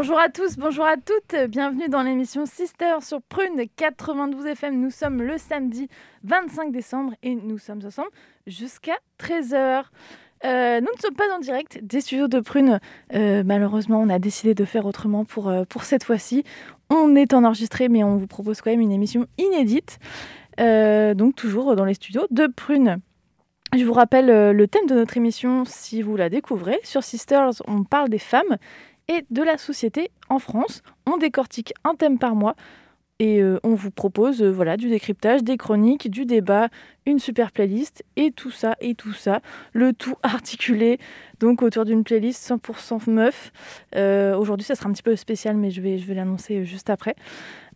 Bonjour à tous, bonjour à toutes, bienvenue dans l'émission Sister sur Prune 92 FM. Nous sommes le samedi 25 décembre et nous sommes ensemble jusqu'à 13h. Euh, nous ne sommes pas en direct des studios de Prune. Euh, malheureusement, on a décidé de faire autrement euh, pour cette fois-ci. On est enregistré, mais on vous propose quand même une émission inédite. donc toujours dans les studios de Prune. Je vous rappelle le thème de notre émission si vous la découvrez. Sur Sisters, on parle des femmes et de la société en France. On décortique un thème par mois et euh, on vous propose euh, voilà du décryptage, des chroniques, du débat, une super playlist et tout ça et tout ça, le tout articulé donc autour d'une playlist 100% meuf. Euh, aujourd'hui, ça sera un petit peu spécial, mais je vais je vais l'annoncer juste après.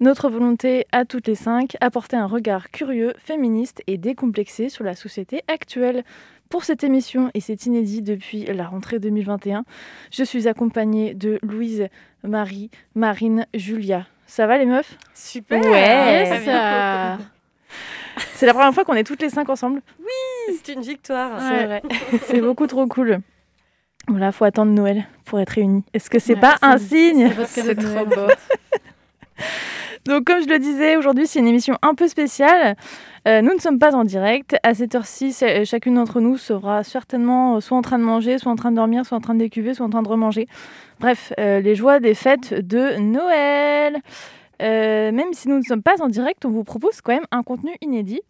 Notre volonté à toutes les cinq, apporter un regard curieux, féministe et décomplexé sur la société actuelle. Pour cette émission, et c'est inédit depuis la rentrée 2021, je suis accompagnée de Louise, Marie, Marine, Julia. Ça va les meufs? Super Ouais C'est la première fois qu'on est toutes les cinq ensemble. Oui, c'est une victoire. C'est vrai. c'est beaucoup trop cool. Voilà, faut attendre Noël pour être réunis. Est-ce que c'est pas un signe? C'est trop beau. Donc, comme je le disais, aujourd'hui, c'est une émission un peu spéciale. Euh, nous ne sommes pas en direct. À cette heure-ci, euh, chacune d'entre nous sera certainement euh, soit en train de manger, soit en train de dormir, soit en train de décuver, soit en train de remanger. Bref, les joies des fêtes de Noël. même si nous ne sommes pas en direct, on vous propose quand même un contenu inédit.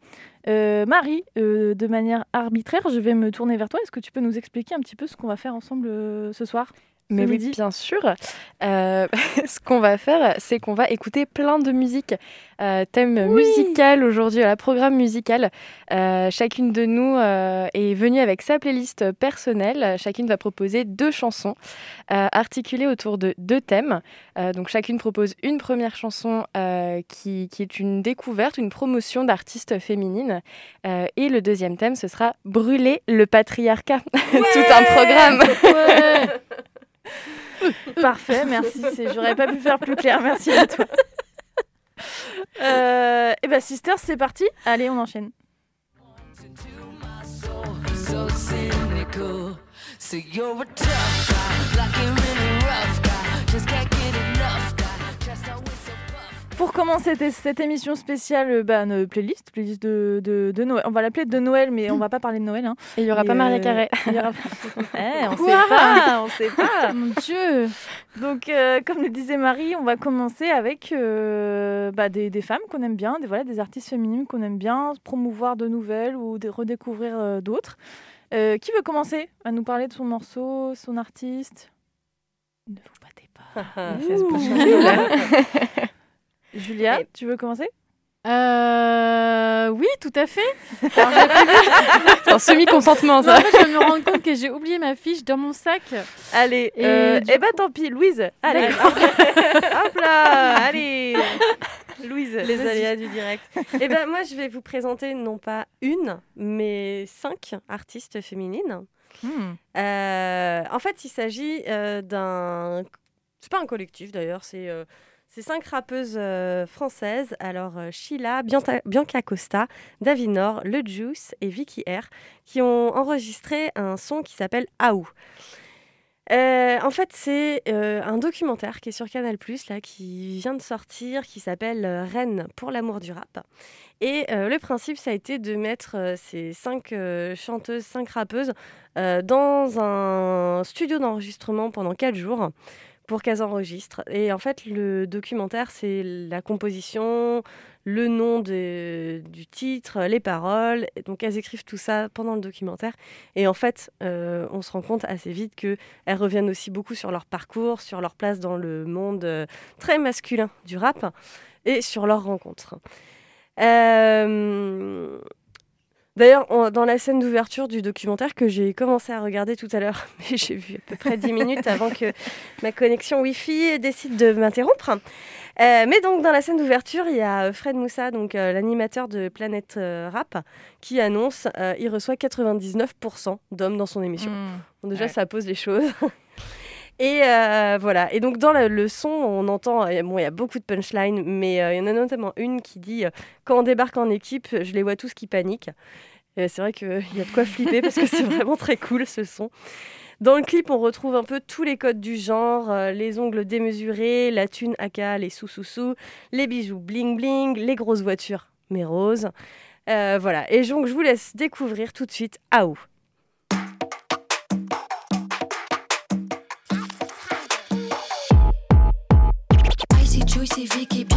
Marie, de manière arbitraire, je vais me tourner vers toi. Est-ce que tu peux nous expliquer un petit peu ce qu'on va faire ensemble ce soir? Mais oui, bien sûr. Euh, ce qu'on va faire, c'est qu'on va écouter plein de musique. Euh, thème musical aujourd'hui, la programme musical. Euh, chacune de nous est venue avec sa playlist personnelle. Chacune va proposer deux chansons articulées autour de deux thèmes. donc chacune propose une première chanson qui, qui, est une découverte, une promotion d'artistes féminines. et le deuxième thème, ce sera Brûler le patriarcat. Tout un programme. Parfait, merci. J'aurais pas pu faire plus clair. Merci à toi. Euh, et eh bah, ben, Sisters, c'est parti. Allez, on enchaîne. Pour commencer cette émission spéciale, euh, bah, une playlist, playlist de, de, Noël. On va l'appeler de Noël, mais on va pas parler de Noël. Hein. Et il y aura pas Maria euh, Carré. Il y aura... eh, on sait pas, on sait pas. Mon Dieu. Donc, euh, comme le disait Marie, on va commencer avec bah, des, des, femmes qu'on aime bien, des, voilà, des artistes féminines qu'on aime bien, promouvoir de nouvelles ou de redécouvrir d'autres. qui veut commencer à nous parler de son morceau, son artiste? Ne vous battez pas. Julia, tu veux commencer? Euh, oui, tout à fait. C'est un semi-consentement, ça. en fait, je me rends compte que j'ai oublié ma fiche dans mon sac. Allez, et euh, eh ben tant pis, Louise. Allez, hop là, allez. Louise, les aléas du direct. eh ben moi, je vais vous présenter non pas une, mais cinq artistes féminines. Hmm. Euh, en fait, il s'agit d'un, c'est pas un collectif d'ailleurs, c'est c'est cinq rappeuses euh, françaises, alors euh, Sheila, Bianca Costa, Davinor, Le Juice et Vicky R, qui ont enregistré un son qui s'appelle Aou. Euh, en fait, c'est un documentaire qui est sur Canal+, là, qui vient de sortir, qui s'appelle Rennes pour l'amour du rap. Et le principe, ça a été de mettre ces cinq chanteuses, cinq rappeuses dans un studio d'enregistrement pendant quatre jours pour qu'elles enregistrent. Et en fait, le documentaire, c'est la composition, le nom du titre, les paroles. donc, elles écrivent tout ça pendant le documentaire. Et en fait, euh, on se rend compte assez vite qu'elles reviennent aussi beaucoup sur leur parcours, sur leur place dans le monde euh, très masculin du rap et sur leurs rencontres. Euh, D'ailleurs, dans la scène d'ouverture du documentaire que j'ai commencé à regarder tout à l'heure, mais j'ai vu à peu près 10 minutes avant que ma connexion Wi-Fi décide de m'interrompre. Euh, mais donc, dans la scène d'ouverture, il y a Fred Moussa, donc euh, l'animateur de Planète euh, Rap, qui annonce qu'il reçoit 99% d'hommes dans son émission. Mmh. déjà, ça pose les choses. Et voilà. Et donc dans le, son, on entend, bon, il y a beaucoup de punchlines, mais il y en a notamment une qui dit quand on débarque en équipe, je les vois tous qui paniquent. c'est vrai qu'il y a de quoi flipper parce que c'est vraiment très cool ce son. Dans le clip, on retrouve un peu tous les codes du genre, les ongles démesurés, la thune aka, les sous-sous-sous, les bijoux bling-bling, les grosses voitures mais roses. voilà, et donc je vous laisse découvrir tout de suite Aou. Vicky,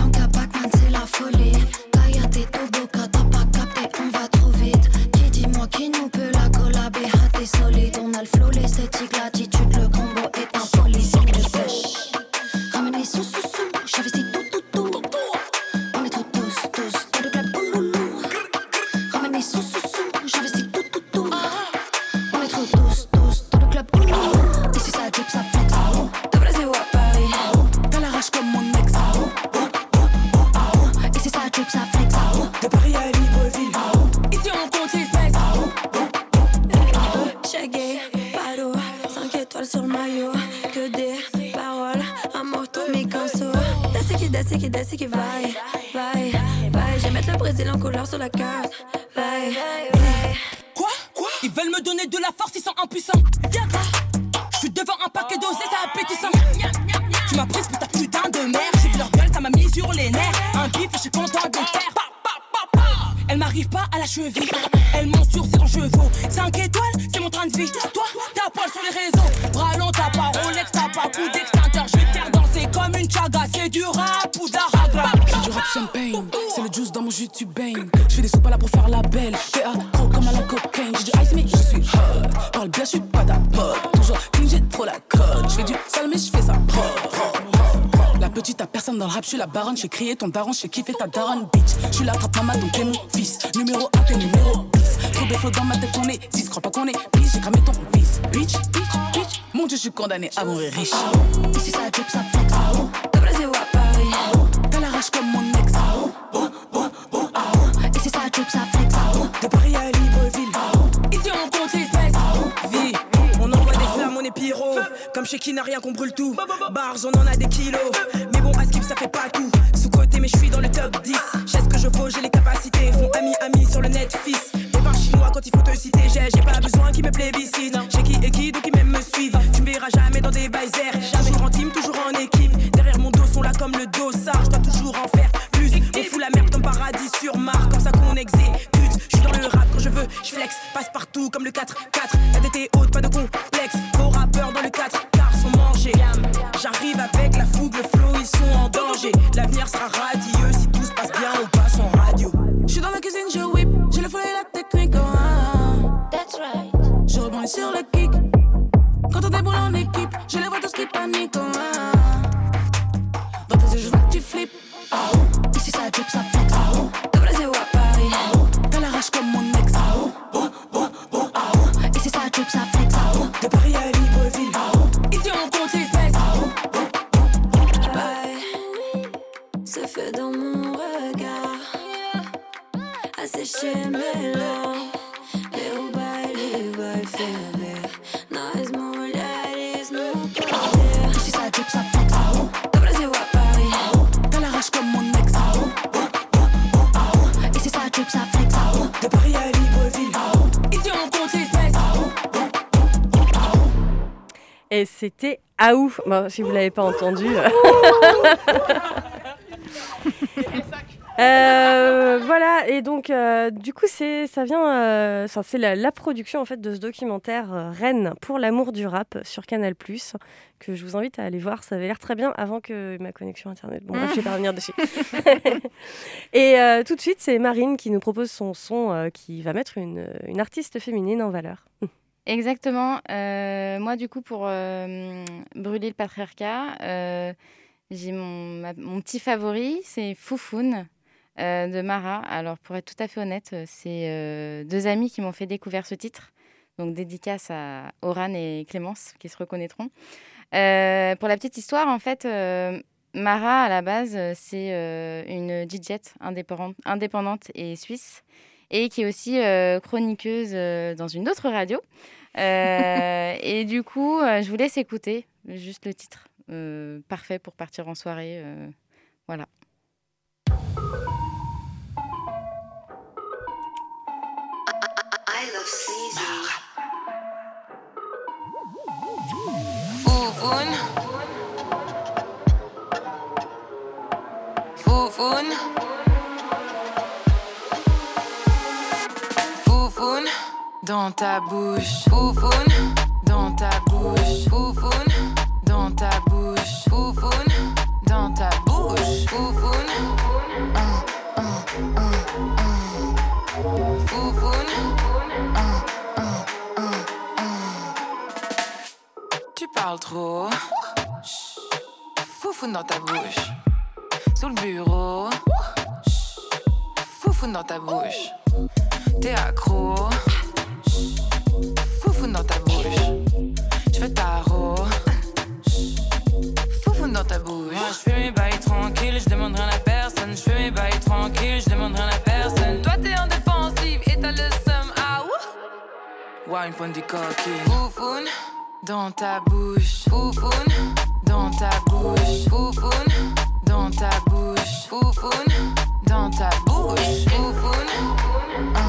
je crier ton daron, je kiffer ta daronne, bitch. Je suis la maman, donc t'es mon fils. Numéro 1, t'es numéro 10. Trop de dans ma tête, on est 10. Crois pas qu'on est bitch, j'ai cramé ton fils. Bitch, bitch, bitch. Mon dieu, je suis condamné à mourir riche. Ici ça ça flex. De Brésil à Paris? T'as la rage comme mon ex. Ici ça ça flex. De Paris à Libreville. Ici on compte les espèces. Vie, on envoie des flammes, on est pyro. Comme chez qui n'a rien qu'on brûle tout. Bars, on en a des kilos. Ça fait pas tout. Sous côté, mais je suis dans le top 10. J'ai ce que je vaux, j'ai les capacités. Font ami, ami sur le net, fils. Et par chinois quand il faut te citer. J'ai, j'ai pas besoin qu'ils me plébiscitent. J'ai qui et qui, donc ils même me suivent. Tu me verras jamais dans des baisers. Toujours en team, toujours en équipe. Derrière mon dos, sont là comme le dossard. Je dois toujours en faire plus. On fout la merde comme paradis sur Mars. Comme ça qu'on exécute. Je suis dans le rap quand je veux. Je flex, passe partout comme le 4-4. C'était Aou. Bon, si vous l'avez pas entendu. Euh, voilà. Et donc euh, du coup c'est ça vient euh, c'est la, la production en fait de ce documentaire euh, Rennes pour l'amour du rap sur Canal+ que je vous invite à aller voir. Ça avait l'air très bien avant que ma connexion internet. Bon bref, je vais pas revenir dessus. Et tout de suite c'est Marine qui nous propose son son qui va mettre une, une artiste féminine en valeur Exactement. Euh, moi, du coup, pour euh, brûler le patriarcat, euh, j'ai mon, petit favori, c'est Foufoun. de Mara. Alors, pour être tout à fait honnête, c'est deux amis qui m'ont fait découvrir ce titre. Donc, dédicace à Oran et Clémence qui se reconnaîtront. pour la petite histoire, en fait, Mara, à la base, c'est une DJ indépendante et suisse et qui est aussi chroniqueuse dans une autre radio. et du coup, je vous laisse écouter juste le titre. parfait pour partir en soirée. voilà. Foufoun. Foufoun. Dans ta bouche. Foufoun. Dans ta bouche. Foufoun. Dans ta bouche. Foufoun. Dans ta bouche. Foufoun. Un, un, un, un. Foufoun. Un, un, un, un. Tu parles trop. Foufoun dans ta bouche. Sous le bureau. Foufoun dans ta bouche. T'es accro. Wine point du coquille. Foufoun dans ta bouche. Foufoun dans ta bouche. Foufoun dans ta bouche. Foufoun dans ta bouche. Foufoun.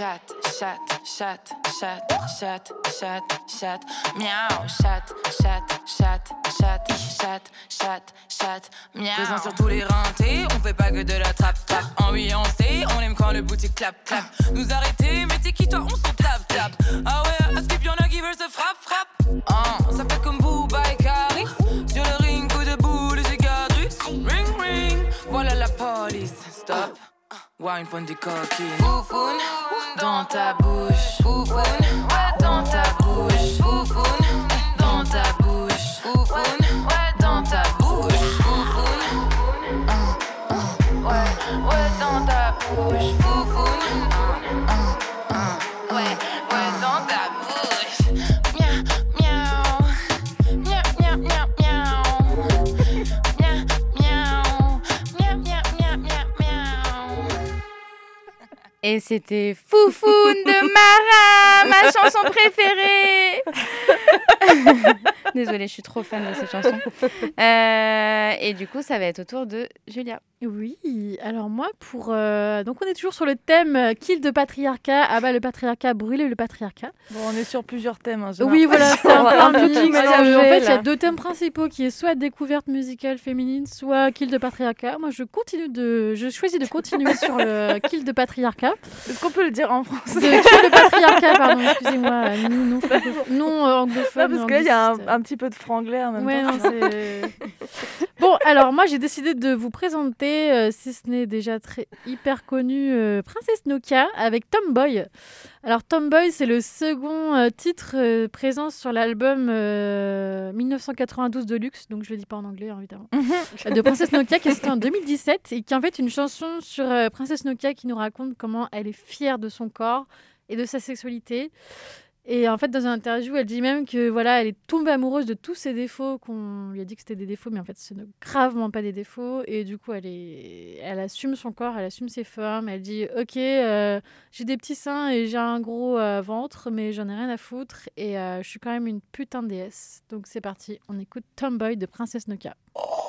Un. Yeah, chat, chat, chat, chat, chat, chat, chat. Miaou, chat, chat, chat, chat, chat, chat, chat. Miaou. Présent sur tous les rentés, on fait pas que de la trap trap. Ambiancé, on aime quand le boutique clap clap. Nous arrêter, mais t'es qui toi, on s'en tape tape. Ah ouais, à skip, y'en a qui veulent se frappe frappe. Ah, ça fait comme Booba et Caris. Sur le ring, coup de boule, cicatrice. Ring ring, voilà la police. Stop. Wine point des coquilles. Foufoun dans ta bouche. Foufoun dans ta bouche. Foufoun Et c'était Foufoune de Mara, ma chanson préférée. Désolée, je suis trop fan de cette chanson. Euh, et du coup, ça va être au tour de Julia. Oui, alors moi, pour. euh, Donc, on est toujours sur le thème euh, kill de patriarcat. Ah bah, le patriarcat, brûler le patriarcat. Bon, on est sur plusieurs thèmes. hein, Oui, voilà, c'est un un peu mix. En fait, il y a deux thèmes principaux qui est soit découverte musicale féminine, soit kill de patriarcat. Moi, je continue de. Je choisis de continuer sur le kill de patriarcat. Est-ce qu'on peut le dire en français De kill de patriarcat, pardon, excusez-moi. euh, Non, non, non euh, anglophone. Non, parce que là, il y a un, petit peu de franglais en même Ouais, temps. non, c'est- bon, alors moi j'ai décidé de vous présenter, euh, si ce n'est déjà très hyper connu, euh, Princesse Nokia avec Tomboy. Alors Tomboy, c'est le second euh, titre présent sur l'album euh, 1992 de Luxe, donc je le dis pas en anglais hein, évidemment, euh, de Princesse Nokia qui est sorti en 2017 et qui est en fait une chanson sur Princesse Nokia qui nous raconte comment elle est fière de son corps et de sa sexualité. Et en fait, dans une interview, elle dit même que voilà, elle est tombée amoureuse de tous ses défauts, qu'on lui a dit que c'était des défauts, mais en fait, ce ne gravement pas des défauts. Et du coup, elle est, elle assume son corps, elle assume ses formes. Elle dit, ok, euh, j'ai des petits seins et j'ai un gros euh, ventre, mais j'en ai rien à foutre. Et euh, je suis quand même une putain de déesse. Donc c'est parti, on écoute Tomboy de Princesse Nokia. Who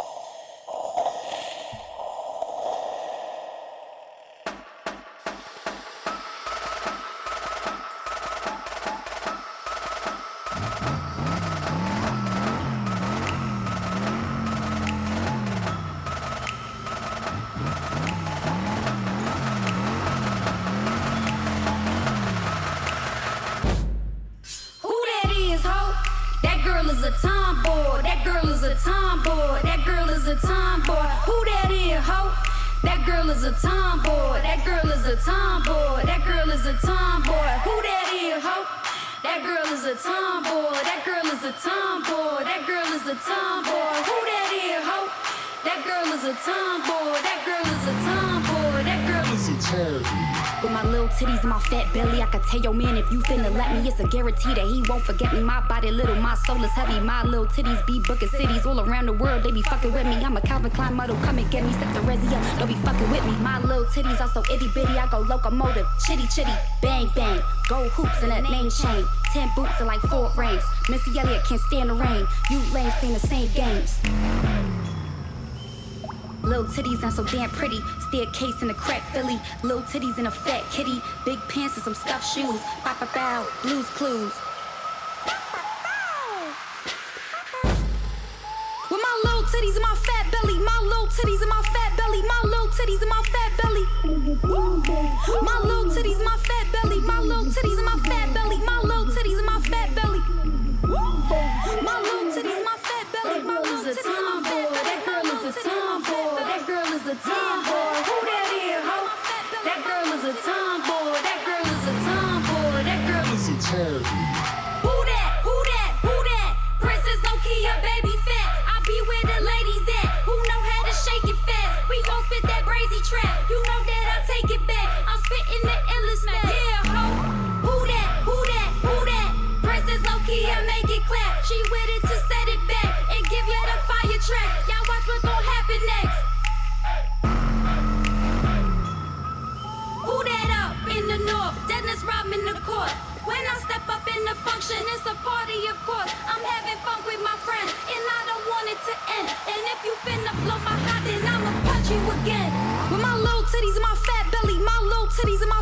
With my little titties and my fat belly, I could tell your man if you finna let me, it's a guarantee that he won't forget me. My body little, my soul is heavy. My little titties be booking cities all around the world. They be fucking with me. I'm a Calvin Klein model, come and get me. Set the resi up, don't be fucking with me. My little titties are so itty bitty, I go locomotive, chitty chitty, bang bang. Gold hoops and a name chain. Ten boots and like four rings. Missy Elliott can't stand the rain. You lames playing the same games. Little titties and so damn pretty. Staircase in a crack Philly. Little titties in a fat kitty. Big pants and some stuffed shoes. Bow bow. Blues clues. With my little titties and my fat belly. My little titties and my fat belly. My little titties and my fat belly. My little titties my fat belly. My little titties and my fat belly. My little titties and my a tomboy. Who function, it's a party, of course. I'm having fun with my friends, and I don't want it to end. And if you finna blow my hot, then I'ma punch you again. With my little titties and my fat belly, my little titties and my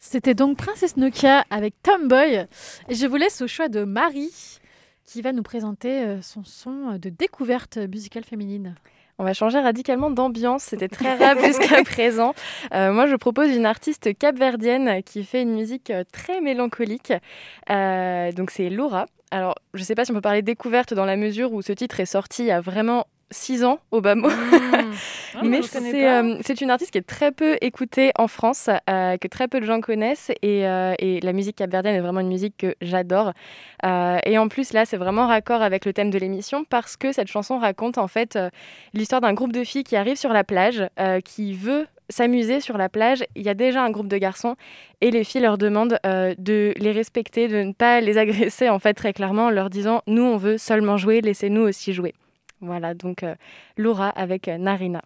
C'était donc Princesse Nokia avec Tomboy. Je vous laisse au choix de Marie qui va nous présenter euh, son son de découverte musicale féminine. On va changer radicalement d'ambiance, c'était très rap jusqu'à présent. Euh, moi, je propose une artiste capverdienne qui fait une musique euh, très mélancolique. Euh, donc, c'est Laura. Alors, je ne sais pas si on peut parler découverte dans la mesure où ce titre est sorti il y a vraiment six ans au bas mot. Ah, Mais c'est euh, c'est une artiste qui est très peu écoutée en France, euh, que très peu de gens connaissent. Et, euh, et la musique capverdienne est vraiment une musique que j'adore. Et en plus, là, c'est vraiment raccord avec le thème de l'émission parce que cette chanson raconte en fait l'histoire d'un groupe de filles qui arrive sur la plage, qui veut s'amuser sur la plage. Il y a déjà un groupe de garçons et les filles leur demandent euh, de les respecter, de ne pas les agresser en fait très clairement en leur disant nous on veut seulement jouer, laissez-nous aussi jouer. Voilà donc euh, Laura avec euh, Narina.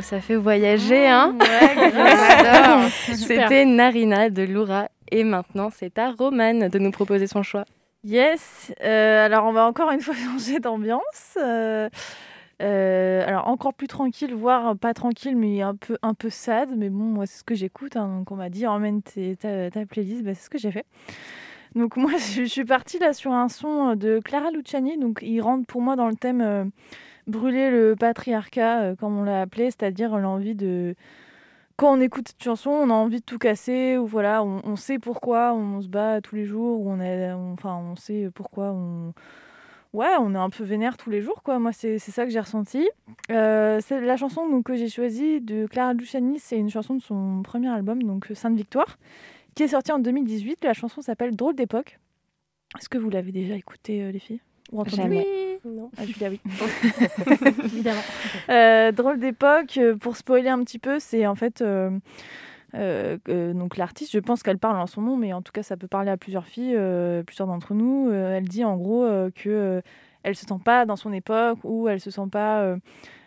Waouh, ça fait voyager, hein Ouais, C'était Narina de Loura. Et maintenant, c'est à Romane de nous proposer son choix. Yes. Euh, alors, on va encore une fois changer d'ambiance. Euh, euh, alors, encore plus tranquille, voire pas tranquille, mais un peu, un peu sad. Mais bon, moi, c'est ce que j'écoute. Hein, donc, on m'a dit, emmène ta, ta playlist. Bah, c'est ce que j'ai fait. Donc, moi, je, suis partie là sur un son de Clara Luciani. Donc, il rentre pour moi dans le thème brûler le patriarcat, comme on l'a appelé, c'est-à-dire l'envie de quand on écoute cette chanson, on a envie de tout casser, ou voilà, on, sait pourquoi on se bat tous les jours, ou on est, enfin, on sait pourquoi on, ouais, on est un peu vénère tous les jours, quoi. Moi, c'est ça que j'ai ressenti. Euh, c'est la chanson donc, que j'ai choisie de Clara Luciani, c'est une chanson de son premier album, donc Sainte Victoire, qui est sortie en 2018. La chanson s'appelle Drôle d'époque. Est-ce que vous l'avez déjà écoutée, euh, les filles? Jamais. Non. Ah, Julia, oui. Évidemment. Euh, drôle d'époque, euh, pour spoiler un petit peu, c'est en fait. Euh, donc l'artiste, je pense qu'elle parle en son nom, mais en tout cas ça peut parler à plusieurs filles, plusieurs d'entre nous. elle dit en gros que elle se sent pas dans son époque ou elle se sent pas,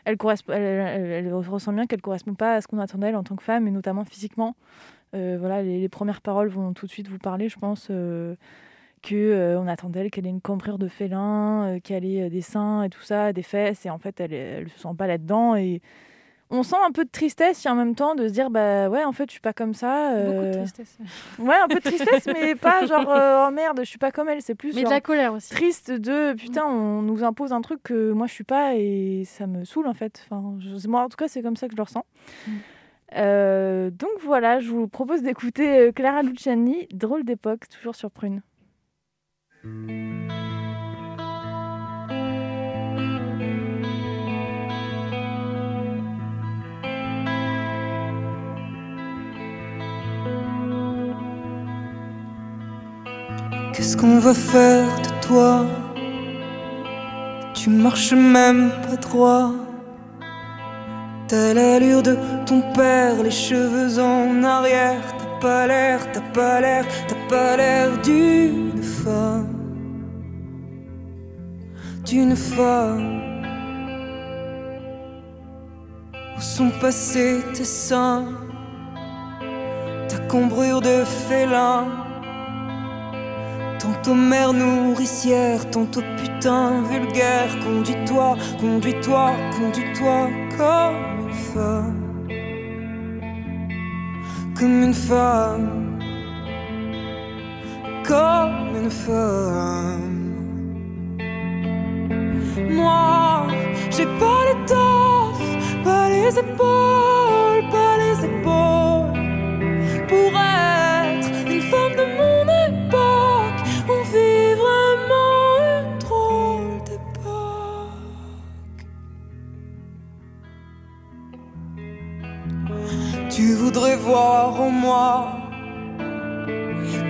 elle, correspond, elle, ressent bien qu'elle correspond pas à ce qu'on attend d'elle en tant que femme et notamment physiquement. voilà, les, les, premières paroles vont tout de suite vous parler, je pense que euh, on attendait qu'elle ait une cambrure de félin, euh, qu'elle ait euh, des seins et tout ça, des fesses, et en fait elle, elle se sent pas là-dedans et on sent un peu de tristesse et en même temps de se dire bah ouais en fait je suis pas comme ça. Beaucoup de tristesse. Ouais un peu de tristesse mais pas genre oh merde je suis pas comme elle c'est plus. Mais de la colère aussi. Triste de putain on nous impose un truc que moi je suis pas et ça me saoule en fait. Enfin moi en tout cas c'est comme ça que je le ressens. Mm. donc voilà, je vous propose d'écouter Clara Luciani, Drôle d'époque, toujours sur Prune. Qu'est-ce qu'on va faire de toi? Tu marches même pas droit. T'as l'allure de ton père, les cheveux en arrière. T'as pas l'air, t'as pas l'air, t'as pas l'air d'une femme d'une femme. Où sont passés tes seins, ta cambrure de félin, tantôt mère nourricière, tantôt putain vulgaire. Conduis-toi, conduis-toi, conduis-toi comme une femme, comme une femme, comme une femme. Moi, j'ai pas l'étoffe, pas les épaules, pas les épaules. Pour être une femme de mon époque, on vit vraiment une drôle d'époque. Tu voudrais voir en moi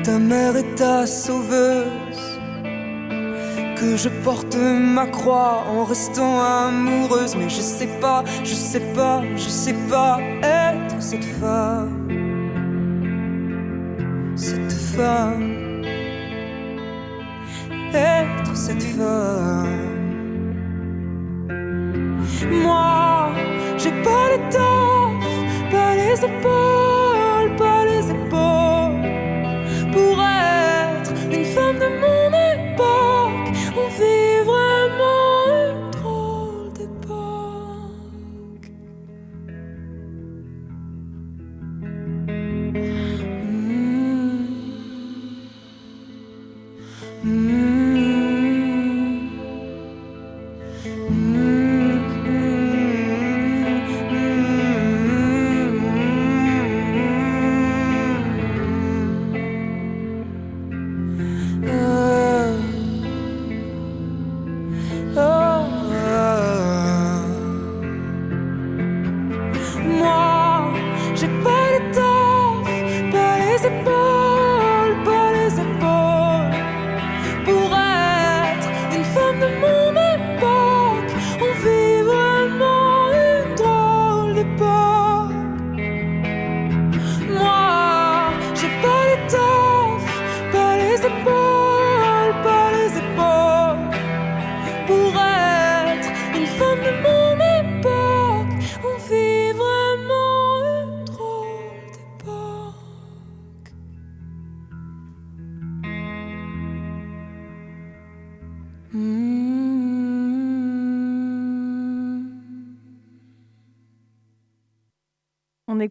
ta mère et ta sauveuse je porte ma croix en restant amoureuse. Mais je sais pas, je sais pas, je sais pas être cette femme. Cette femme. Être cette femme. Moi, j'ai pas l'étoffe, pas les épaules,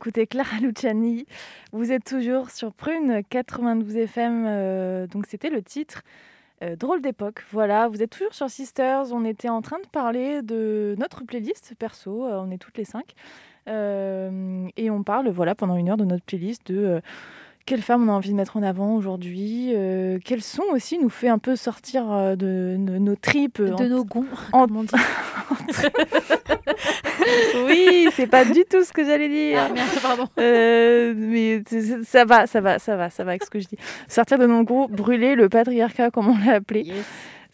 On écoutait Clara Luciani. Vous êtes toujours sur Prune 92 FM. Euh, donc c'était le titre. Euh, drôle d'époque. Voilà, vous êtes toujours sur Sisters. On était en train de parler de notre playlist perso. Euh, on est toutes les cinq. et on parle, voilà, pendant une heure de notre playlist de quelle femme on a envie de mettre en avant aujourd'hui, euh, quel son aussi nous fait un peu sortir euh, de, nos tripes. De nos gonds, en... oui, c'est pas du tout ce que j'allais dire. Ah, merde, pardon. Euh, mais ça va, ça va, ça va, ça va avec ce que je dis. Sortir de nos gonds, brûler le patriarcat, comme on l'a appelé.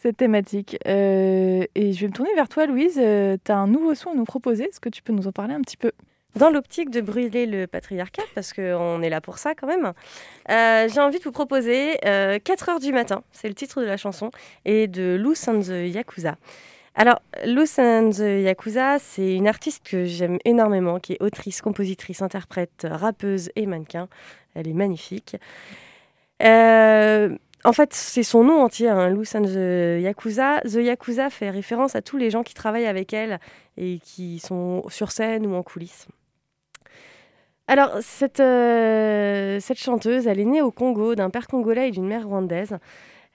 Cette thématique. et je vais me tourner vers toi, Louise. tu as un nouveau son à nous proposer. Est-ce que tu peux nous en parler un petit peu? Dans l'optique de brûler le patriarcat, parce qu'on est là pour ça quand même, euh, j'ai envie de vous proposer 4 euh, heures du matin, c'est le titre de la chanson, et de Loose and the Yakuza. Alors, Loose and the Yakuza, c'est une artiste que j'aime énormément, qui est autrice, compositrice, interprète, rappeuse et mannequin. Elle est magnifique. Euh, en fait, c'est son nom entier, hein, Loose and the Yakuza. The Yakuza fait référence à tous les gens qui travaillent avec elle et qui sont sur scène ou en coulisses. Alors, cette, euh, cette chanteuse, elle est née au Congo d'un père congolais et d'une mère rwandaise.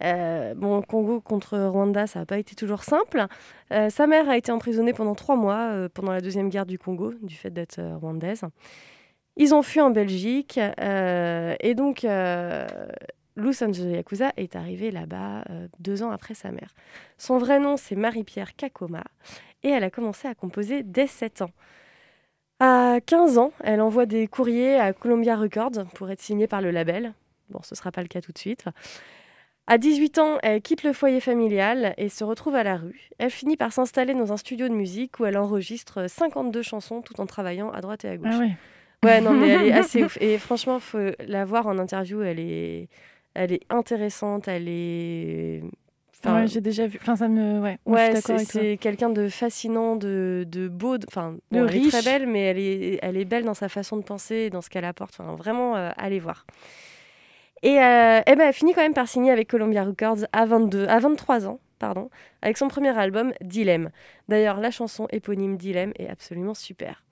Euh, bon, Congo contre Rwanda, ça n'a pas été toujours simple. Euh, sa mère a été emprisonnée pendant trois mois pendant la deuxième guerre du Congo, du fait d'être rwandaise. Ils ont fui en Belgique et donc Lou Sanjo Yakuza est arrivée là-bas deux ans après sa mère. Son vrai nom, c'est Marie-Pierre Kakoma et elle a commencé à composer dès 7 ans. À 15 ans, elle envoie des courriers à Columbia Records pour être signée par le label. Bon, ce ne sera pas le cas tout de suite. À 18 ans, elle quitte le foyer familial et se retrouve à la rue. Elle finit par s'installer dans un studio de musique où elle enregistre 52 chansons tout en travaillant à droite et à gauche. Ah ouais. ouais, non, mais elle est assez ouf. Et franchement, faut la voir en interview. Elle est, elle est intéressante. Elle est ouais, j'ai déjà vu. Enfin, ça me. Ouais, ouais c'est quelqu'un de fascinant, de, de beau. Enfin, elle est très belle, mais elle est, elle est belle dans sa façon de penser, dans ce qu'elle apporte. Enfin, vraiment, euh, allez voir. Et, euh, eh ben, elle finit quand même par signer avec Columbia Records à, 22, à 23 ans, pardon, avec son premier album, Dilemme. D'ailleurs, la chanson éponyme Dilemme est absolument super.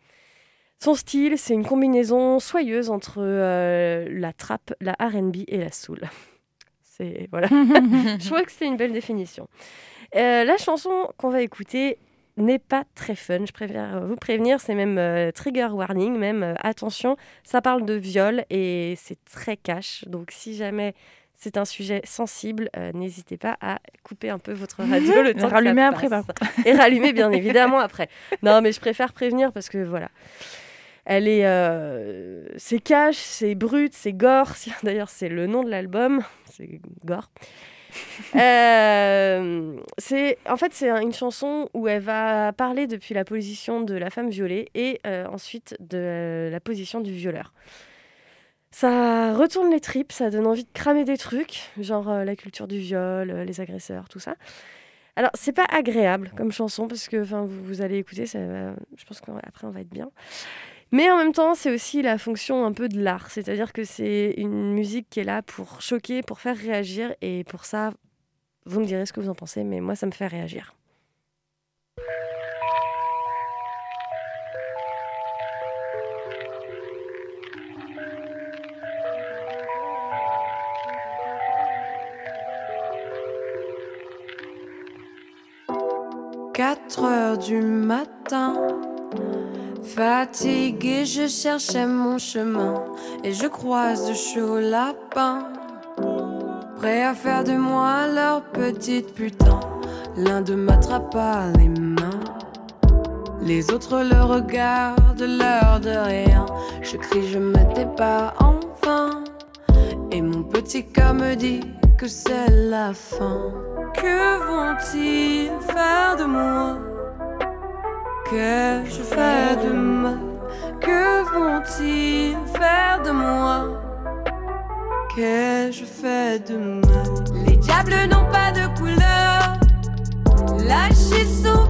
Son style, c'est une combinaison soyeuse entre euh, la trap, la RB et la soul voilà. je crois que c'est une belle définition. Euh, la chanson qu'on va écouter n'est pas très fun, je préfère vous prévenir, c'est même euh, trigger warning, même euh, attention, ça parle de viol et c'est très cash, donc si jamais c'est un sujet sensible, n'hésitez pas à couper un peu votre radio le temps rallumer après, et rallumer bien évidemment après. Non, mais je préfère prévenir parce que voilà. Elle est, euh, c'est cash, c'est brut, c'est gore. D'ailleurs, c'est le nom de l'album, c'est gore. Euh, c'est, en fait, c'est une chanson où elle va parler depuis la position de la femme violée et euh, ensuite de la position du violeur. Ça retourne les tripes, ça donne envie de cramer des trucs, genre la culture du viol, les agresseurs, tout ça. Alors, c'est pas agréable comme chanson parce que vous, vous allez écouter, ça, je pense qu'après on va être bien. Mais en même temps, c'est aussi la fonction un peu de l'art. C'est-à-dire que c'est une musique qui est là pour choquer, pour faire réagir. Et pour ça, vous me direz ce que vous en pensez, mais moi, ça me fait réagir. Quatre heures du matin Fatigué, je cherchais mon chemin et je croise de chauds lapins. Prêts à faire de moi leur petite putain. L'un de m'attrapa les mains. Les autres le regardent, l'air de rien. Je crie, je me pas enfin. Et mon petit cœur me dit que c'est la fin. Que vont-ils faire de moi? Que je fais de mal Que vont-ils faire de moi? Que je fais de mal Les diables n'ont pas de couleur. Lâchés sont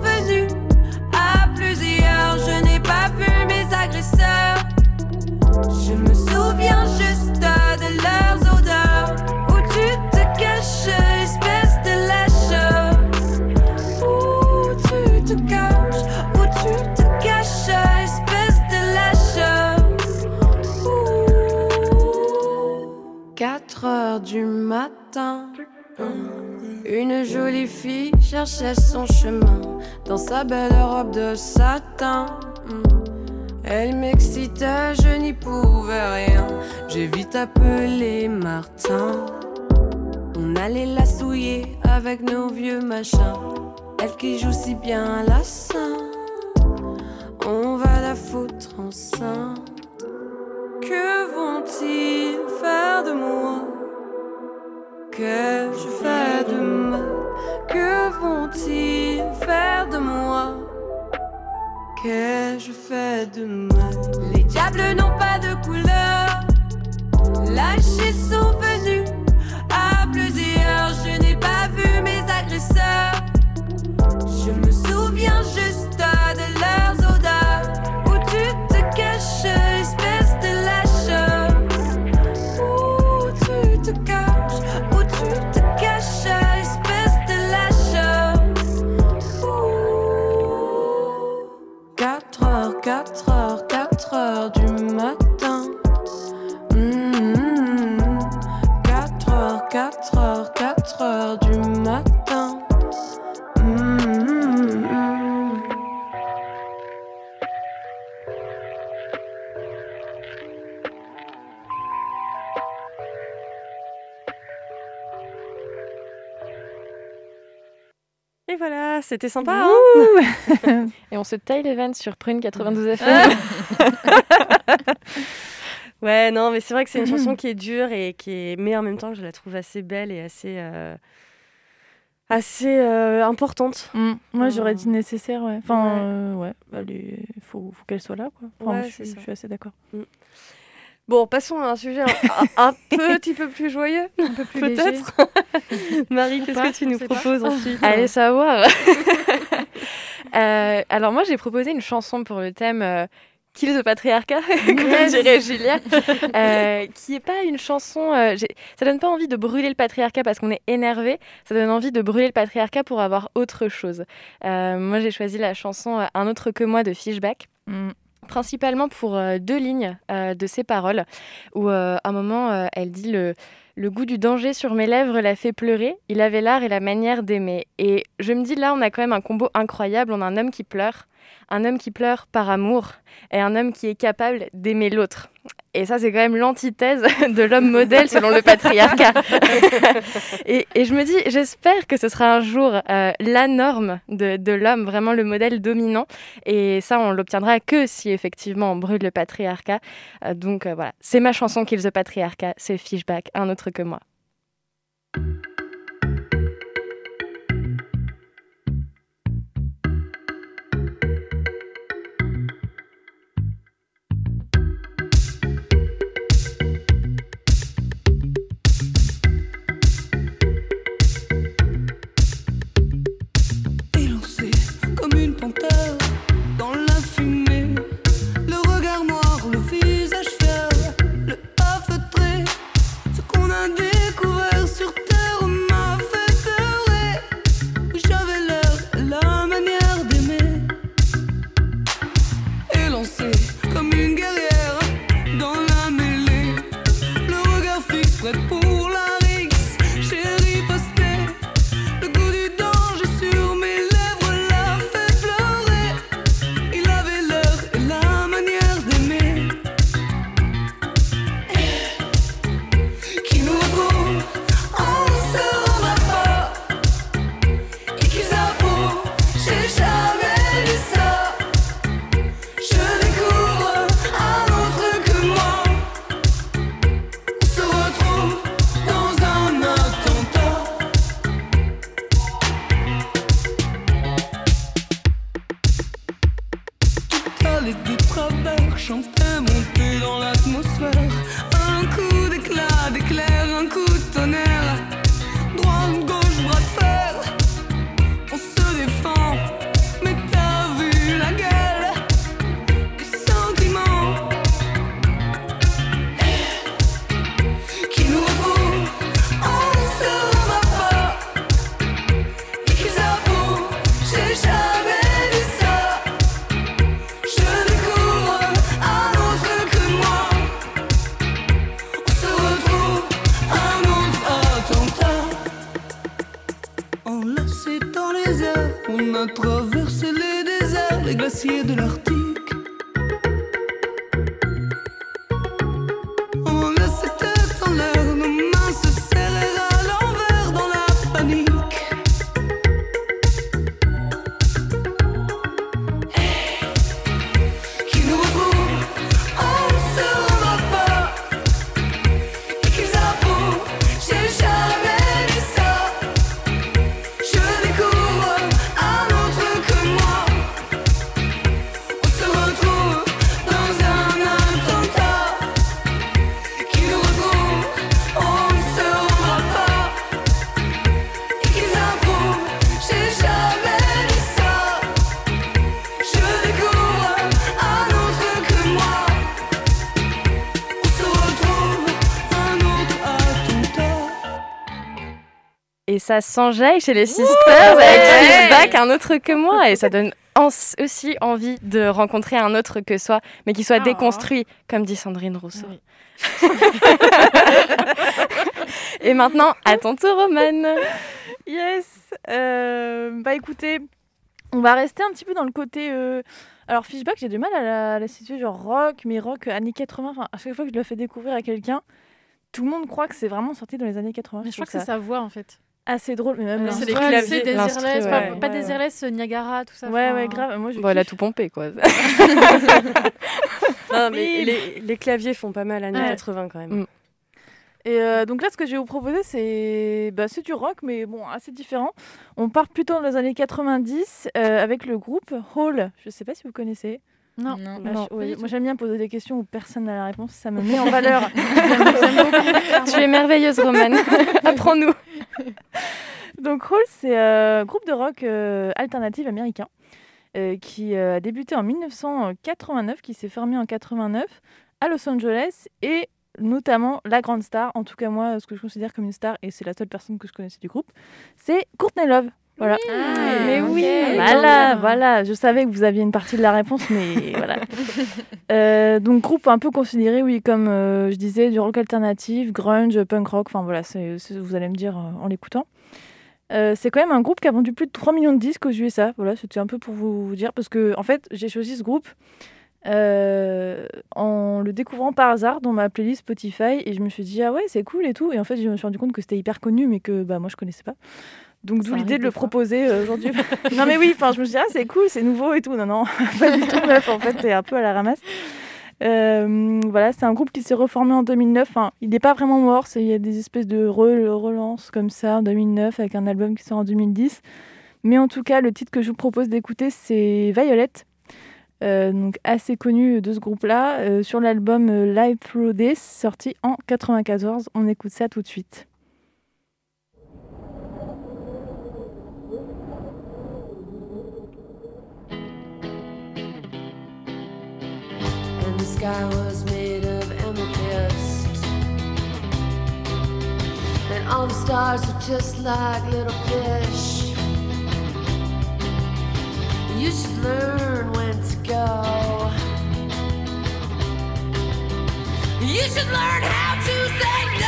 heures du matin. Une jolie fille cherchait son chemin dans sa belle robe de satin. Elle m'excitait, je n'y pouvais rien. J'ai vite appelé Martin. On allait la souiller avec nos vieux machins. Elle qui joue si bien la sainte. On va la foutre enceinte. Que vont-ils faire de moi? Que je fais de mal Que vont-ils faire de moi? Que je fais de mal Les diables n'ont pas de couleur. Lâchés sont venus à plusieurs. Je n'ai pas vu mes agresseurs. Je me souviens juste 4 heures du matin. Mm, 4 heures, 4 heures, 4 heures du matin. Voilà, c'était sympa. hein Et on se taille les veines sur Prune 92 FM. ouais, non, mais c'est vrai que c'est une chanson qui est dure et qui est, mais en même temps, je la trouve assez belle et assez, euh, assez euh, importante. Mm. Moi, j'aurais dit nécessaire, ouais. Enfin, ouais. euh, ouais, faut, faut qu'elle soit là, quoi. Enfin, Ouais, je, suis- ça. je suis assez d'accord. Bon, passons à un sujet un, petit peu plus joyeux, Un peu plus peut-être. Marie, qu'est-ce que tu nous proposes ensuite Allez savoir. Euh, alors moi j'ai proposé une chanson pour le thème euh, Kill the patriarcat, comme dirait Julia, euh, qui est pas une chanson. euh, ça donne pas envie de brûler le patriarcat parce qu'on est énervé. Ça donne envie de brûler le patriarcat pour avoir autre chose. Euh, moi j'ai choisi la chanson Un autre que moi de Fishback. Mm. Principalement pour euh, deux lignes euh, de ses paroles, où euh, à un moment elle dit le, le goût du danger sur mes lèvres l'a fait pleurer, il avait l'art et la manière d'aimer. Et je me dis là, on a quand même un combo incroyable, on a un homme qui pleure, un homme qui pleure par amour, et un homme qui est capable d'aimer l'autre. Et ça, c'est quand même l'antithèse de l'homme modèle selon le patriarcat. et, et je me dis, j'espère que ce sera un jour euh, la norme de, de l'homme, vraiment le modèle dominant. Et ça, on l'obtiendra que si effectivement on brûle le patriarcat. Euh, donc euh, voilà, c'est ma chanson Kill the Patriarcat, c'est Fishback, un autre que moi. Ça s'enjaille chez les sisters avec bac un autre que moi et ça donne aussi envie de rencontrer un autre que soi, mais qui soit oh. déconstruit, comme dit Sandrine Rousseau. et maintenant, à ton tour, Romane. Yes. Euh, bah écoutez, on va rester un petit peu dans le côté. Euh, alors, Fishback, j'ai du mal à la, situer genre rock, mais rock années 80. Enfin, à chaque fois que je le fais découvrir à quelqu'un, tout le monde croit que c'est vraiment sorti dans les années 80. je, crois que c'est sa voix en fait assez drôle. Mais même c'est les claviers, Désirless, pas, pas Désirless, Niagara, tout ça. Ouais, ouais, grave. Moi, je bon, elle a tout pompé, quoi. non, mais les, les, claviers font pas mal années 80 quand même. Mm. Et euh, donc là, ce que je vais vous proposer, c'est bah, du rock, mais bon, assez différent. On part plutôt dans les années 90 euh, avec le groupe Hall. Je sais pas si vous connaissez. Non. non, non. moi j'aime bien poser des questions où personne n'a la réponse, ça me met en valeur. tu es merveilleuse, Romane. Apprends-nous. Donc Hall, c'est un groupe de rock euh, alternatif américain euh, qui euh, a débuté en 1989, qui s'est formé en 89 à Los Angeles et notamment la grande star, en tout cas moi, ce que je considère comme une star, et c'est la seule personne que je connaissais du groupe, c'est Courtney Love. Voilà. Ah, mais oui, voilà, voilà. Je savais que vous aviez une partie de la réponse, mais voilà. Euh, donc groupe un peu considéré, oui, comme euh, je disais, du rock alternatif, grunge, punk rock. Enfin voilà, c'est, vous allez me dire euh, en l'écoutant. c'est quand même un groupe qui a vendu plus de 3 millions de disques aux USA. Voilà, c'était un peu pour vous dire parce que en fait, j'ai choisi ce groupe en le découvrant par hasard dans ma playlist Spotify et je me suis dit ah ouais c'est cool et tout et en fait je me suis rendu compte que c'était hyper connu mais que bah moi je connaissais pas donc d'où l'idée de le proposer euh, aujourd'hui. non mais oui, enfin je me suis dit ah c'est cool, c'est nouveau et tout. Non non, pas du tout meuf. En fait c'est un peu à la ramasse. Euh, voilà, c'est un groupe qui s'est reformé en 2009. Enfin, il n'est pas vraiment mort. Il y a des espèces de relance comme ça en 2009 avec un album qui sort en 2010. Mais en tout cas, le titre que je vous propose d'écouter, c'est Violette. Euh, donc assez connu de ce groupe-là, sur l'album Live Through This, sorti en 94. On écoute ça tout de suite. Sky was made of amethyst. And all the stars were just like little fish. You should learn when to go. You should learn how to say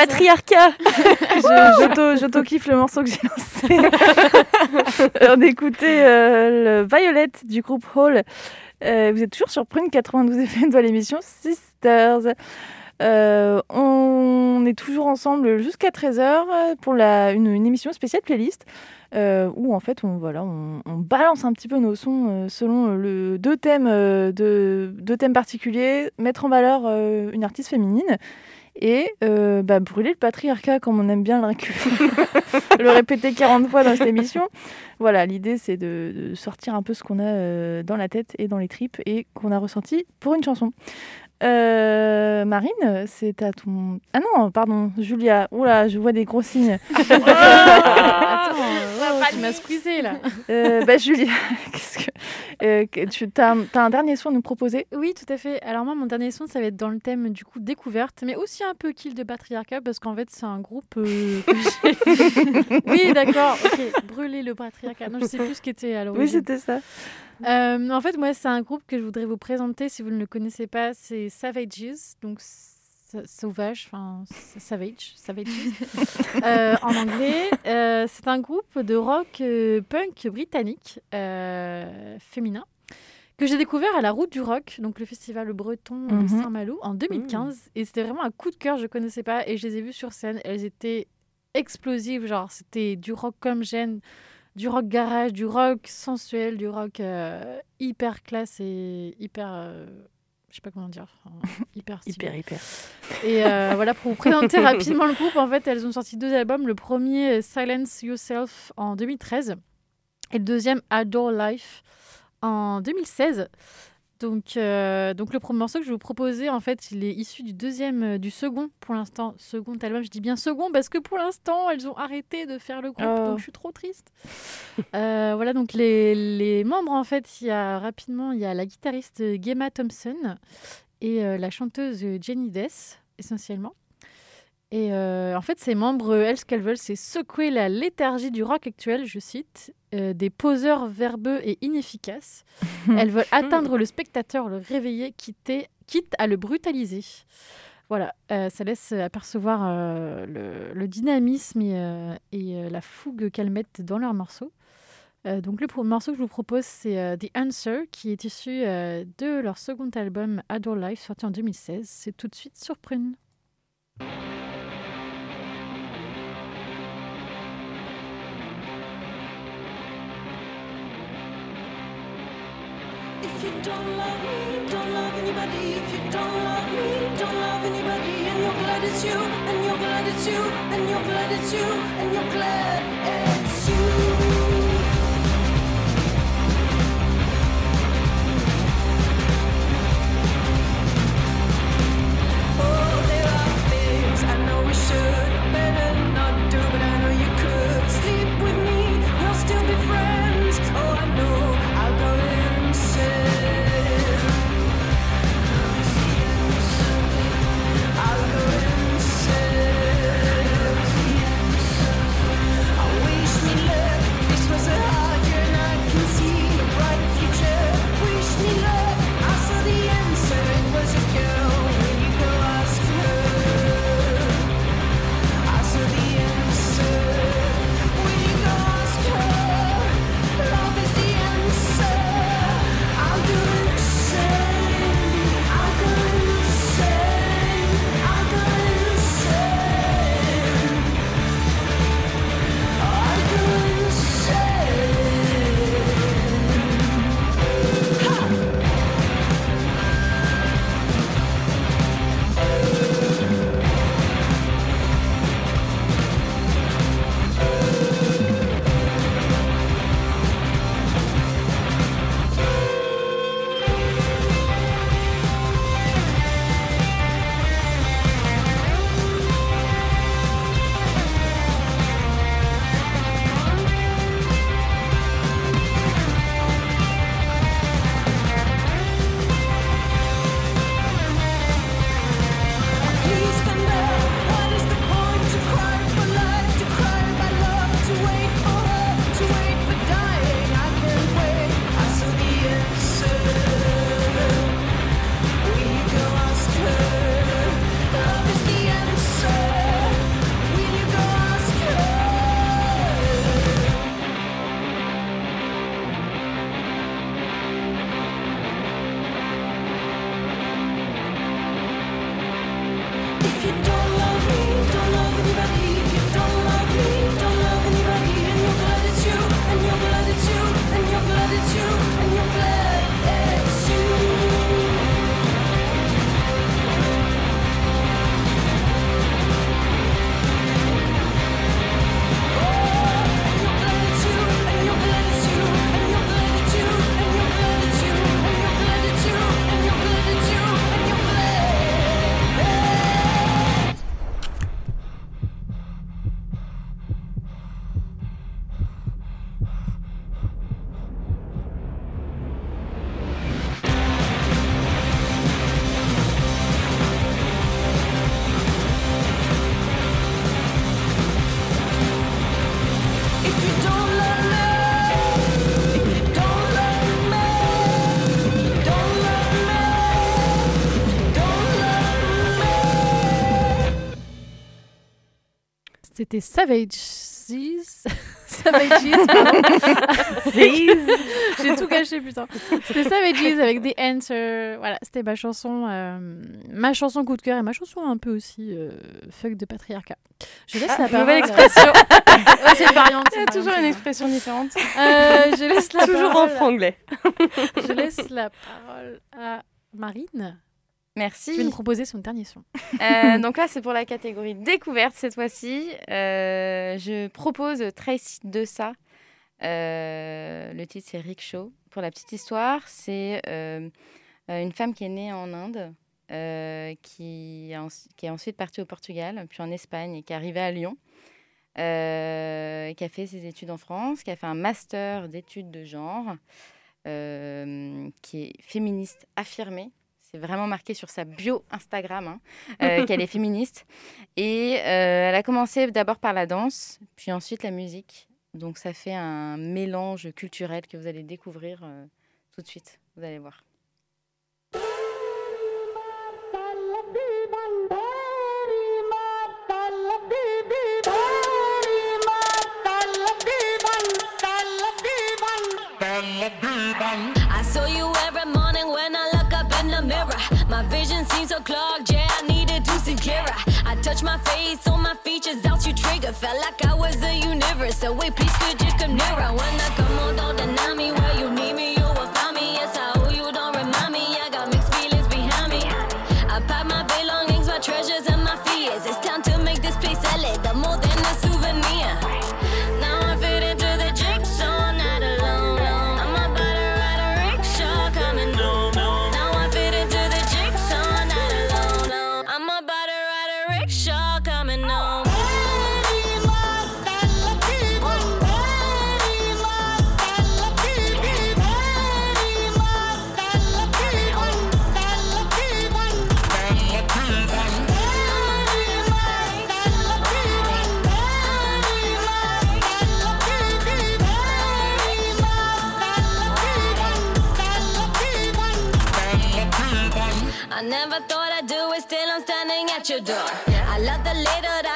patriarcat J'auto-kiffe le morceau que j'ai lancé. On écoutait euh, le Violet du groupe Hall. Euh, vous êtes toujours sur Prune 92 FM dans l'émission Sisters. Euh, on est toujours ensemble jusqu'à 13h pour la, une, une émission spéciale playlist. Euh, où en fait on, voilà, on, on, balance un petit peu nos sons euh, selon le, deux, thèmes, euh, de, deux thèmes particuliers, mettre en valeur euh, une artiste féminine et euh, bah, brûler le patriarcat comme on aime bien le, le répéter 40 fois dans cette émission. Voilà, l'idée c'est de, de, sortir un peu ce qu'on a euh, dans la tête et dans les tripes et qu'on a ressenti pour une chanson. Euh, Marine, c'est à ton. Ah non, pardon, Julia. Oula, je vois des gros signes. Attends, oh, tu m'as squeezé là. Euh, bah, Julia, qu'est-ce que. Euh, tu as, as, un dernier son à nous proposer? Oui, tout à fait. Alors, moi, mon dernier son, ça va être dans le thème du coup découverte, mais aussi un peu kill de patriarcat, parce qu'en fait, c'est un groupe. Euh, oui, d'accord, ok. Brûler le patriarcat. Non, je sais plus ce qu'était l'origine. Oui, c'était ça. Euh, en fait, moi, c'est un groupe que je voudrais vous présenter si vous ne le connaissez pas. C'est Savages, donc sauvage, enfin savage, savage euh, en anglais. Euh, c'est un groupe de rock euh, punk britannique féminin que j'ai découvert à la Route du Rock, donc le festival breton mm -hmm. de Saint-Malo en 2015. Mmh. Et c'était vraiment un coup de cœur, je ne connaissais pas. Et je les ai vues sur scène. Elles étaient explosives, genre c'était du rock comme j'aime du rock garage, du rock sensuel, du rock hyper classe et hyper. Je sais pas comment dire. Enfin, hyper stylé. hyper, hyper. Et euh, voilà, pour vous présenter rapidement le groupe, en fait, elles ont sorti deux albums. Le premier, Silence Yourself, en 2013. Et le deuxième, Adore Life, en 2016. Donc, euh, donc le premier morceau que je vais vous proposer, en fait, il est issu du deuxième, euh, du second, pour l'instant, second album. Je dis bien second parce que pour l'instant, elles ont arrêté de faire le groupe, oh. donc je suis trop triste. euh, voilà, donc les, les, membres, en fait, il y a rapidement, il y a la guitariste Gemma Thompson et euh, la chanteuse Jenny Dess, essentiellement. Et euh, en fait, ces membres, elles, ce qu'elles veulent, c'est secouer la léthargie du rock actuel, je cite, euh, des poseurs verbeux et inefficaces. elles veulent atteindre le spectateur, le réveiller, quitter, quitte à le brutaliser. Voilà, euh, ça laisse apercevoir le, le, dynamisme et, et la fougue qu'elles mettent dans leurs morceaux. donc le morceau que je vous propose, c'est The Answer, qui est issu de leur second album Adore Life, sorti en 2016. C'est tout de suite sur Prune. Anybody. If you don't love me, don't love anybody. If you don't, we don't love anybody, and you're glad it's you, and you're glad it's you, and you're glad it's you, and you're glad it's you, c'était Savages. Savages. pardon. J'ai tout gâché, putain. C'était Savages avec The Answer. Voilà, c'était ma chanson, euh, ma chanson coup de cœur et ma chanson un peu aussi euh, fuck de patriarcat. Je laisse Ah, la parole. nouvelle expression. Ouais, c'est variante. Il y a toujours une expression différente. Euh, je laisse la Toujours parole. en franglais. je laisse la parole à Marine. Merci. Je vais nous proposer son dernier son. Euh, donc là, c'est pour la catégorie découverte cette fois-ci. Euh, je propose Tracy de ça. Euh, le titre, c'est Rickshaw. Pour la petite histoire, c'est une femme qui est née en Inde, qui, qui est ensuite partie au Portugal, puis en Espagne, et qui est arrivée à Lyon, qui a fait ses études en France, qui a fait un master d'études de genre, qui est féministe affirmée. C'est vraiment marqué sur sa bio Instagram hein, euh, qu'elle est féministe. Et euh, elle a commencé d'abord par la danse, puis ensuite la musique. Donc ça fait un mélange culturel que vous allez découvrir euh, tout de suite. Vous allez voir. Touch my face, all my features out you trigger. Felt like I was a universe. So wait, please could you come nearer? When I come on, don't deny me. Where you at your door. I love the little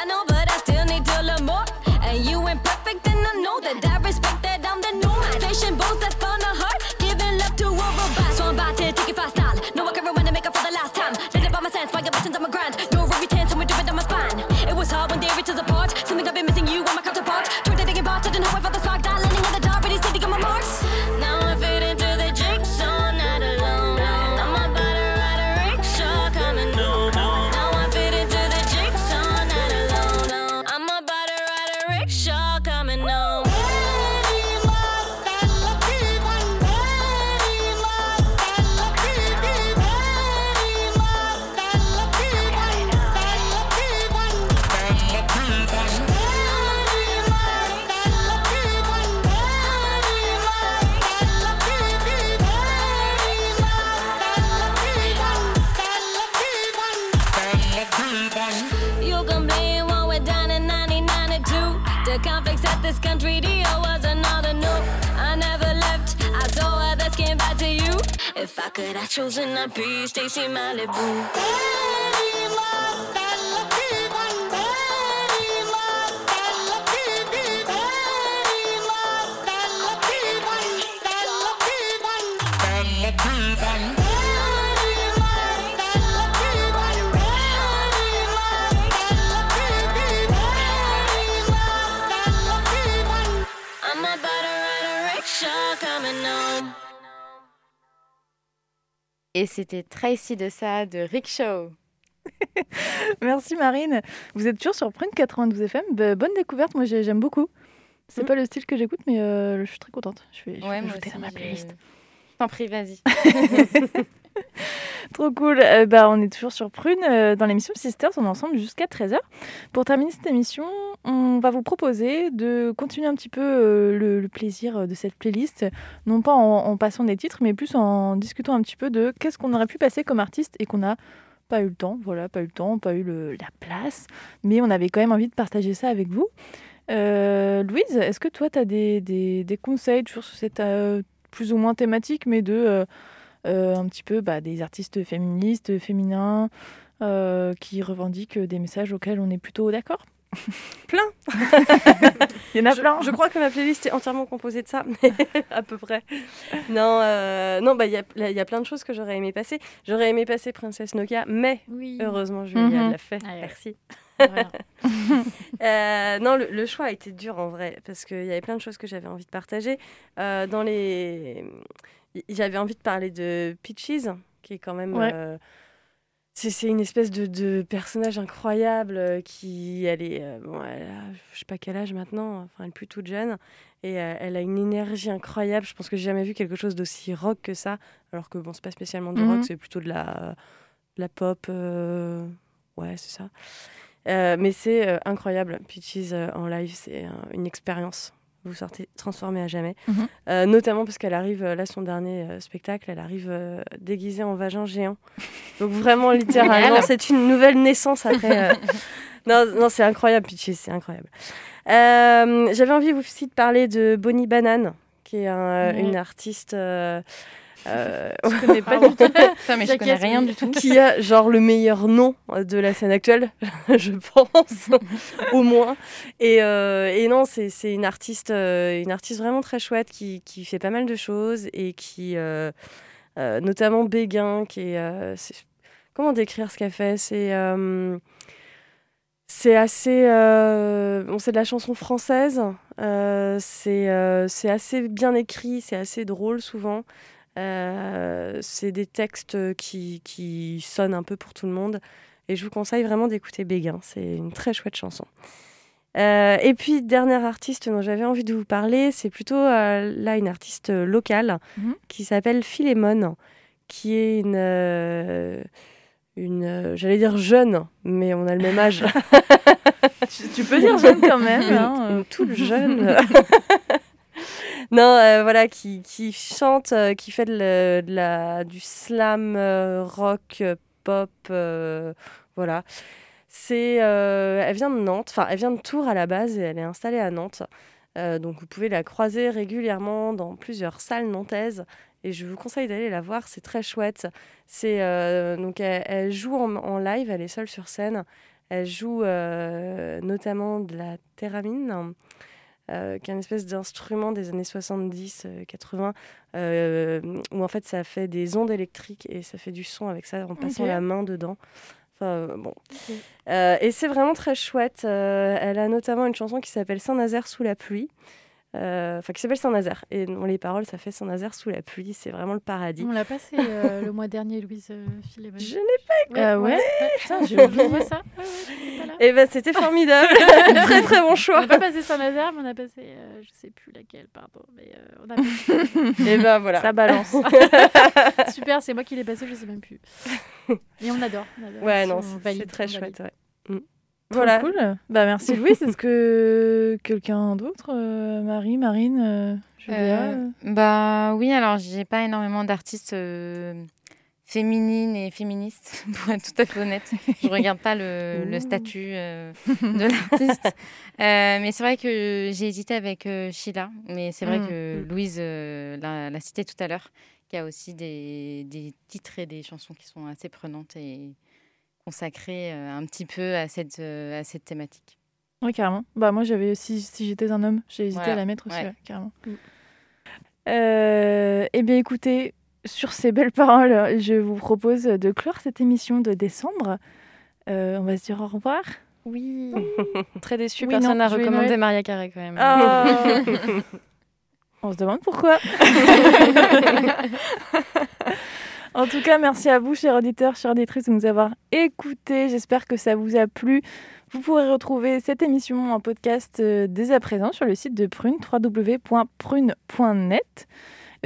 could, I chosen a peace, Stacy Malibu. Et c'était Tracy de ça de Rickshaw. Merci Marine. Vous êtes toujours sur Prune 92 FM. Bah, bonne découverte, moi j'ai- j'aime beaucoup. C'est Mm. pas le style que j'écoute, mais euh, je suis très contente. Je vais, je vais Ouais, moi dans ma playlist. T'en prie, vas-y. Trop cool. Euh, bah, on est toujours sur Prune euh, dans l'émission Sisters. On est ensemble jusqu'à 13h. Pour terminer cette émission, on va vous proposer de continuer un petit peu euh, le, plaisir de cette playlist. Non pas en, passant des titres, mais plus en discutant un petit peu de qu'est-ce qu'on aurait pu passer comme artiste et qu'on n'a pas eu le temps. Voilà, pas eu le temps, pas eu le- la place. Mais on avait quand même envie de partager ça avec vous. Louise, est-ce que toi, tu as des, des- conseils toujours sur cette plus ou moins thématique, mais de un petit peu bah, des artistes féministes, féminins, euh, qui revendiquent des messages auxquels on est plutôt d'accord Plein Il y en a je, plein. Je crois que ma playlist est entièrement composée de ça, mais à peu près. Non, euh, non, bah il y, a- il y a plein de choses que j'aurais aimé passer. J'aurais aimé passer Princesse Nokia, mais Oui. heureusement Julia Mhm. l'a fait. Merci. Euh, non, le, le choix a été dur en vrai, parce qu'il y avait plein de choses que j'avais envie de partager. Euh, dans les... J'avais envie de parler de Peaches, qui est quand même... Ouais. euh, C'est une espèce de, de personnage incroyable euh, qui, elle est, euh, bon, elle a, je sais pas quel âge maintenant, enfin elle est plus toute jeune, et euh, elle a une énergie incroyable. Je pense que j'ai jamais vu quelque chose d'aussi rock que ça, alors que bon, c'est pas spécialement du Mhm. rock, c'est plutôt de la, de la pop, ouais, c'est ça. Mais c'est incroyable. Peaches en live, c'est une expérience. Vous sortez transformé à jamais. Mhm. Euh, notamment parce qu'elle arrive, euh, là, son dernier euh, spectacle, elle arrive euh, déguisée en vagin géant. Donc vraiment, littéralement, c'est une nouvelle naissance après. non, non c'est incroyable, Peaches, c'est incroyable. J'avais envie aussi de parler de Bonnie Banane, qui est un- une artiste... euh, Je connais pas du tout. Putain, mais je Jacques, connais rien oui. du tout. qui a genre le meilleur nom de la scène actuelle, je pense, au moins. Et, euh, et non, c'est une artiste, euh, une artiste vraiment très chouette qui, qui fait pas mal de choses et qui, euh, euh, notamment Béguin, qui est, euh, comment décrire ce qu'elle fait? C'est euh, c'est assez, euh, bon, c'est de la chanson française. euh, c'est euh, c'est assez bien écrit, c'est assez drôle souvent. Euh, c'est des textes qui, qui sonnent un peu pour tout le monde. Et je vous conseille vraiment d'écouter Béguin. C'est une très chouette chanson. Euh, et puis, dernier artiste dont j'avais envie de vous parler, c'est plutôt euh, là une artiste locale Mhm. qui s'appelle Philémone, qui est une, une j'allais dire jeune, mais on a le même âge. tu, tu peux dire jeune quand même. Une- hein, euh. une toute jeune. non, euh, voilà, qui, chante, euh, qui fait du slam euh, rock, pop, voilà. C'est, elle vient de Nantes, enfin, elle vient de Tours à la base et elle est installée à Nantes. Donc, vous pouvez la croiser régulièrement dans plusieurs salles nantaises. Et je vous conseille d'aller la voir, c'est très chouette. C'est donc elle, joue en, live, elle est seule sur scène. Elle joue notamment de la théramine, euh, qui est une espèce d'instrument des années 70-80, euh, où en fait ça fait des ondes électriques et ça fait du son avec ça en passant la main dedans. Enfin, euh, bon. Euh, et c'est vraiment très chouette. Euh, elle a notamment une chanson qui s'appelle Saint-Nazaire sous la pluie. Euh, Enfin, qui s'appelle Saint-Nazaire. Et dans les paroles, ça fait Saint-Nazaire sous la pluie. C'est vraiment le paradis. On l'a passé euh, le mois dernier, Louise euh, Philémon. Je n'ai pas Ah ouais Putain, j'ai oublié ça. Et ben c'était formidable. très très bon On choix. n'a pas passé Saint-Nazaire, mais on a passé, euh, je sais plus laquelle, pardon. Mais euh, on a passé- Et ben voilà. Ça balance. Super, c'est moi qui l'ai passé, je sais même plus. Et on adore. on adore. Ouais, non, On c'est très on chouette. Ouais. Trop Voilà. cool. Bah merci Louise. Est-ce que quelqu'un d'autre, euh, Marie, Marine, euh, Julia Euh, bah oui, alors j'ai pas énormément d'artistes euh, féminines et féministes, pour être tout à fait honnête. Je regarde pas le, le statut euh, de l'artiste. Euh, mais c'est vrai que j'ai hésité avec euh, Sheila, mais c'est vrai Mm. que Louise euh, l'a l'a cité tout à l'heure, qui a aussi des, des titres et des chansons qui sont assez prenantes et consacrées euh, un petit peu à cette, euh, à cette thématique. Ouais, carrément. Bah moi j'avais si, si j'étais un homme, j'ai hésité Voilà. à la mettre aussi, Ouais. ouais, carrément. Euh, eh bien écoutez, sur ces belles paroles, je vous propose de clore cette émission de décembre. Euh, on va se dire au revoir. Oui, très déçue. Oui, Personne n'a recommandé Noël. Maria Carré quand même. Ah. on se demande pourquoi. En tout cas, merci à vous, chers auditeurs, chères auditrices, de nous avoir écoutés. J'espère que ça vous a plu. Vous pourrez retrouver cette émission en podcast euh, dès à présent sur le site de Prune, www.prune.net.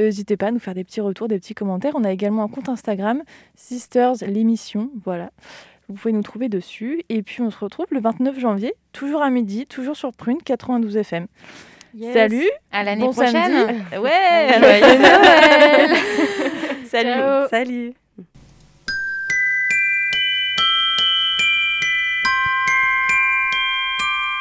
Euh, N'hésitez pas à nous faire des petits retours, des petits commentaires. On a également un compte Instagram, Sisters l'émission. Voilà. Vous pouvez nous trouver dessus. Et puis, on se retrouve le 29 janvier, toujours à midi, toujours sur Prune 92 FM. Yes. Salut À l'année bon prochaine. samedi. Ouais, Joyeux Noël. Salut Ciao. Salut.